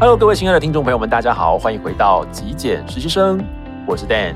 Hello，各位亲爱的听众朋友们，大家好，欢迎回到极简实习生，我是 Dan。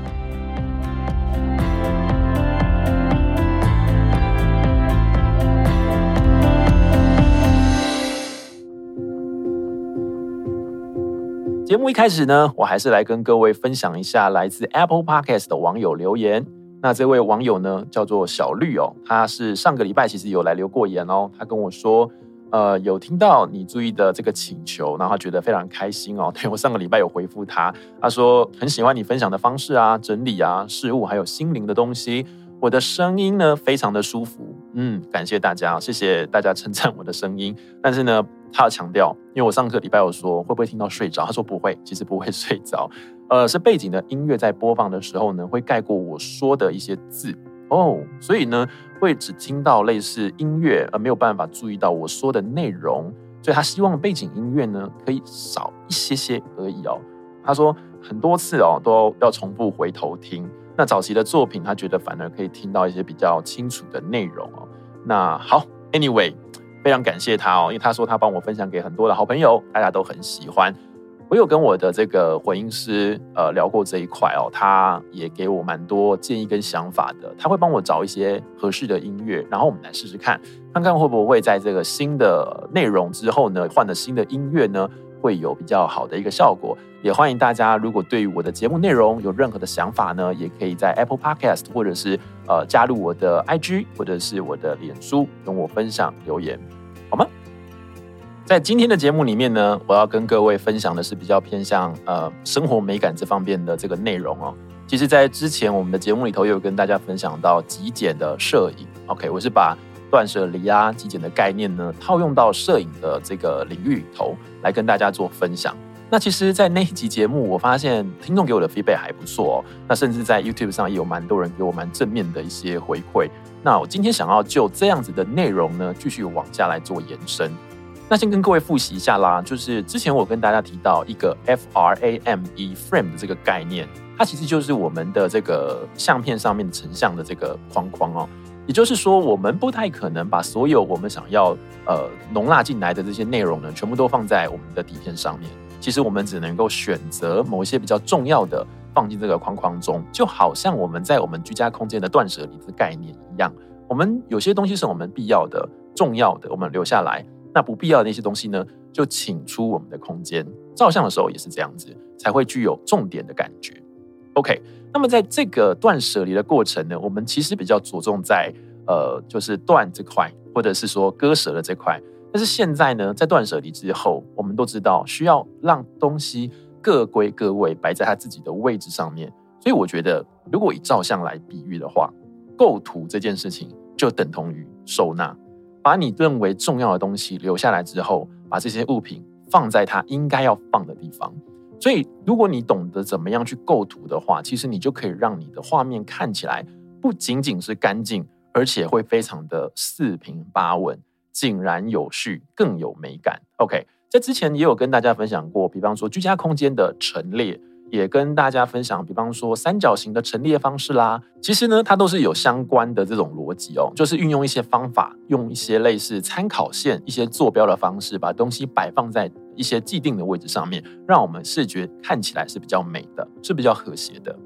节目一开始呢，我还是来跟各位分享一下来自 Apple Podcast 的网友留言。那这位网友呢，叫做小绿哦，他是上个礼拜其实有来留过言哦，他跟我说。呃，有听到你注意的这个请求，然后他觉得非常开心哦。对，我上个礼拜有回复他，他说很喜欢你分享的方式啊，整理啊，事物还有心灵的东西。我的声音呢，非常的舒服。嗯，感谢大家，谢谢大家称赞我的声音。但是呢，他要强调，因为我上个礼拜有说会不会听到睡着，他说不会，其实不会睡着。呃，是背景的音乐在播放的时候呢，会盖过我说的一些字。哦，所以呢，会只听到类似音乐，而没有办法注意到我说的内容。所以他希望背景音乐呢，可以少一些些而已哦。他说很多次哦，都要重复回头听。那早期的作品，他觉得反而可以听到一些比较清楚的内容哦。那好，Anyway，非常感谢他哦，因为他说他帮我分享给很多的好朋友，大家都很喜欢。我有跟我的这个混音师呃聊过这一块哦，他也给我蛮多建议跟想法的。他会帮我找一些合适的音乐，然后我们来试试看，看看会不会在这个新的内容之后呢，换了新的音乐呢，会有比较好的一个效果。也欢迎大家，如果对于我的节目内容有任何的想法呢，也可以在 Apple Podcast 或者是呃加入我的 IG 或者是我的脸书跟我分享留言，好吗？在今天的节目里面呢，我要跟各位分享的是比较偏向呃生活美感这方面的这个内容哦。其实，在之前我们的节目里头，有跟大家分享到极简的摄影。OK，我是把断舍离啊、极简的概念呢，套用到摄影的这个领域里头来跟大家做分享。那其实，在那一集节目，我发现听众给我的 feedback 还不错哦。那甚至在 YouTube 上也有蛮多人给我蛮正面的一些回馈。那我今天想要就这样子的内容呢，继续往下来做延伸。那先跟各位复习一下啦，就是之前我跟大家提到一个 F R A M E frame 的这个概念，它其实就是我们的这个相片上面成像的这个框框哦。也就是说，我们不太可能把所有我们想要呃容纳进来的这些内容呢，全部都放在我们的底片上面。其实我们只能够选择某一些比较重要的放进这个框框中，就好像我们在我们居家空间的断舍离的概念一样。我们有些东西是我们必要的、重要的，我们留下来。那不必要的那些东西呢，就请出我们的空间。照相的时候也是这样子，才会具有重点的感觉。OK，那么在这个断舍离的过程呢，我们其实比较着重在呃，就是断这块，或者是说割舍的这块。但是现在呢，在断舍离之后，我们都知道需要让东西各归各位，摆在它自己的位置上面。所以我觉得，如果以照相来比喻的话，构图这件事情就等同于收纳。把你认为重要的东西留下来之后，把这些物品放在它应该要放的地方。所以，如果你懂得怎么样去构图的话，其实你就可以让你的画面看起来不仅仅是干净，而且会非常的四平八稳、井然有序，更有美感。OK，在之前也有跟大家分享过，比方说居家空间的陈列。也跟大家分享，比方说三角形的陈列方式啦，其实呢，它都是有相关的这种逻辑哦，就是运用一些方法，用一些类似参考线、一些坐标的方式，把东西摆放在一些既定的位置上面，让我们视觉看起来是比较美的，是比较和谐的。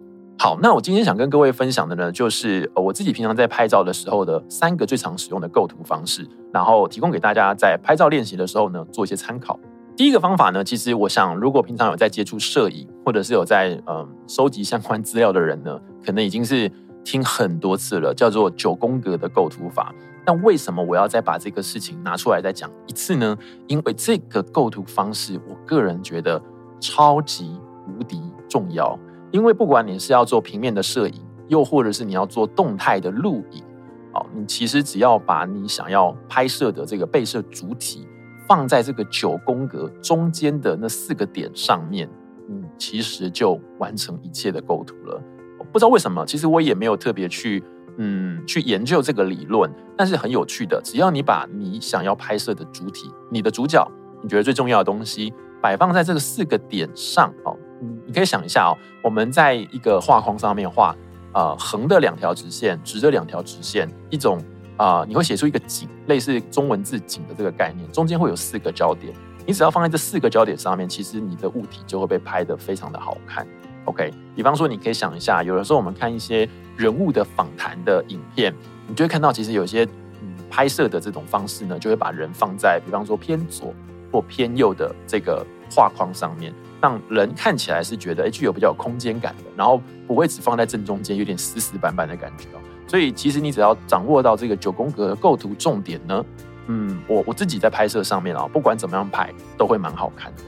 好，那我今天想跟各位分享的呢，就是我自己平常在拍照的时候的三个最常使用的构图方式，然后提供给大家在拍照练习的时候呢，做一些参考。第一个方法呢，其实我想，如果平常有在接触摄影，或者是有在嗯收集相关资料的人呢，可能已经是听很多次了，叫做九宫格的构图法。但为什么我要再把这个事情拿出来再讲一次呢？因为这个构图方式，我个人觉得超级无敌重要。因为不管你是要做平面的摄影，又或者是你要做动态的录影，哦，你其实只要把你想要拍摄的这个被摄主体。放在这个九宫格中间的那四个点上面，嗯，其实就完成一切的构图了。不知道为什么，其实我也没有特别去，嗯，去研究这个理论，但是很有趣的。只要你把你想要拍摄的主体、你的主角、你觉得最重要的东西摆放在这个四个点上，哦，你可以想一下哦，我们在一个画框上面画，呃，横的两条直线，直的两条直线，一种。啊、你会写出一个井，类似中文字“井”的这个概念，中间会有四个焦点。你只要放在这四个焦点上面，其实你的物体就会被拍得非常的好看。OK，比方说你可以想一下，有的时候我们看一些人物的访谈的影片，你就会看到其实有些嗯拍摄的这种方式呢，就会把人放在比方说偏左或偏右的这个画框上面，让人看起来是觉得哎具有比较有空间感的，然后不会只放在正中间，有点死死板板的感觉哦。所以其实你只要掌握到这个九宫格的构图重点呢。嗯，我我自己在拍摄上面啊，不管怎么样拍，都会蛮好看的。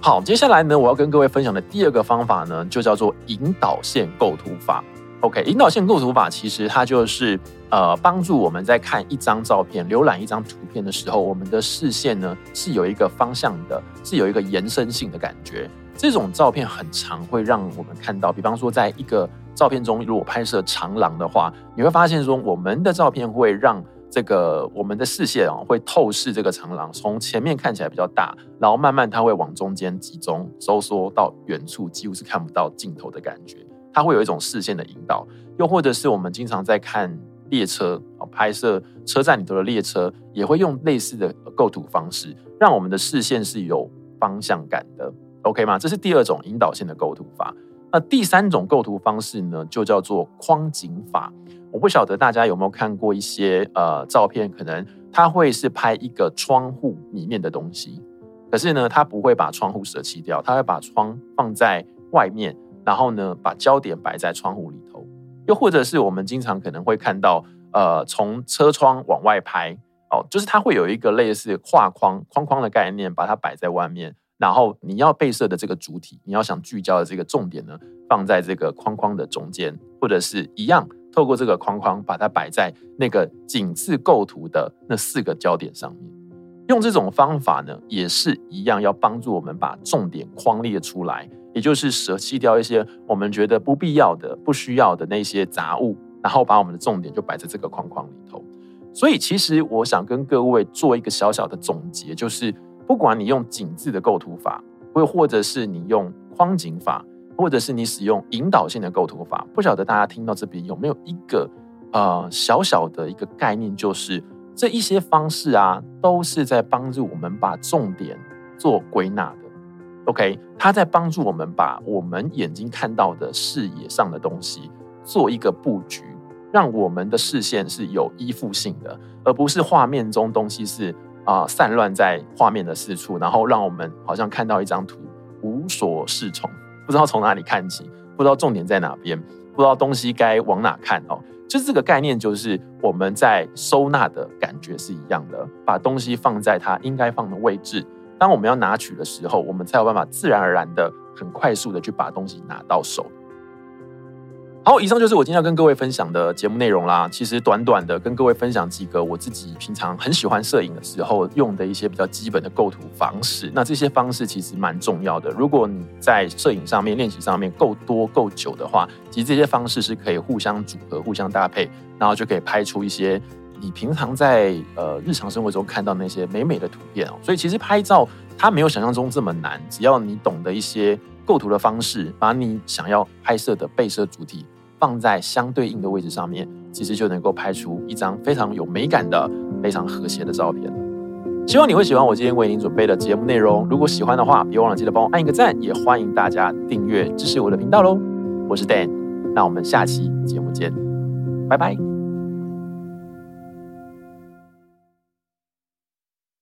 好，接下来呢，我要跟各位分享的第二个方法呢，就叫做引导线构图法。OK，引导线构图法其实它就是呃，帮助我们在看一张照片、浏览一张图片的时候，我们的视线呢是有一个方向的，是有一个延伸性的感觉。这种照片很常会让我们看到，比方说，在一个照片中，如果拍摄长廊的话，你会发现说，我们的照片会让这个我们的视线啊，会透视这个长廊，从前面看起来比较大，然后慢慢它会往中间集中收缩到远处，几乎是看不到尽头的感觉。它会有一种视线的引导，又或者是我们经常在看列车啊，拍摄车站里头的列车，也会用类似的构图方式，让我们的视线是有方向感的。OK 吗？这是第二种引导性的构图法。那第三种构图方式呢，就叫做框景法。我不晓得大家有没有看过一些呃照片，可能它会是拍一个窗户里面的东西，可是呢，它不会把窗户舍弃掉，它会把窗放在外面，然后呢，把焦点摆在窗户里头。又或者是我们经常可能会看到，呃，从车窗往外拍哦，就是它会有一个类似画框框框的概念，把它摆在外面，然后你要被摄的这个主体，你要想聚焦的这个重点呢，放在这个框框的中间，或者是一样。透过这个框框，把它摆在那个景字构图的那四个焦点上面，用这种方法呢，也是一样，要帮助我们把重点框列出来，也就是舍弃掉一些我们觉得不必要的、不需要的那些杂物，然后把我们的重点就摆在这个框框里头。所以，其实我想跟各位做一个小小的总结，就是不管你用井字的构图法，或或者是你用框景法。或者是你使用引导性的构图法，不晓得大家听到这边有没有一个呃小小的一个概念，就是这一些方式啊，都是在帮助我们把重点做归纳的。OK，它在帮助我们把我们眼睛看到的视野上的东西做一个布局，让我们的视线是有依附性的，而不是画面中东西是啊、散乱在画面的四处，然后让我们好像看到一张图无所适从。不知道从哪里看起，不知道重点在哪边，不知道东西该往哪看哦。就是这个概念，就是我们在收纳的感觉是一样的，把东西放在它应该放的位置。当我们要拿取的时候，我们才有办法自然而然的、很快速的去把东西拿到手。好，以上就是我今天要跟各位分享的节目内容啦。其实短短的跟各位分享几个我自己平常很喜欢摄影的时候用的一些比较基本的构图方式。那这些方式其实蛮重要的。如果你在摄影上面练习上面够多够久的话，其实这些方式是可以互相组合、互相搭配，然后就可以拍出一些你平常在呃日常生活中看到那些美美的图片哦。所以其实拍照它没有想象中这么难，只要你懂得一些构图的方式，把你想要拍摄的被摄主体。放在相对应的位置上面，其实就能够拍出一张非常有美感的、非常和谐的照片了。希望你会喜欢我今天为您准备的节目内容。如果喜欢的话，别忘了记得帮我按一个赞，也欢迎大家订阅支持我的频道喽。我是 Dan，那我们下期节目见，拜拜。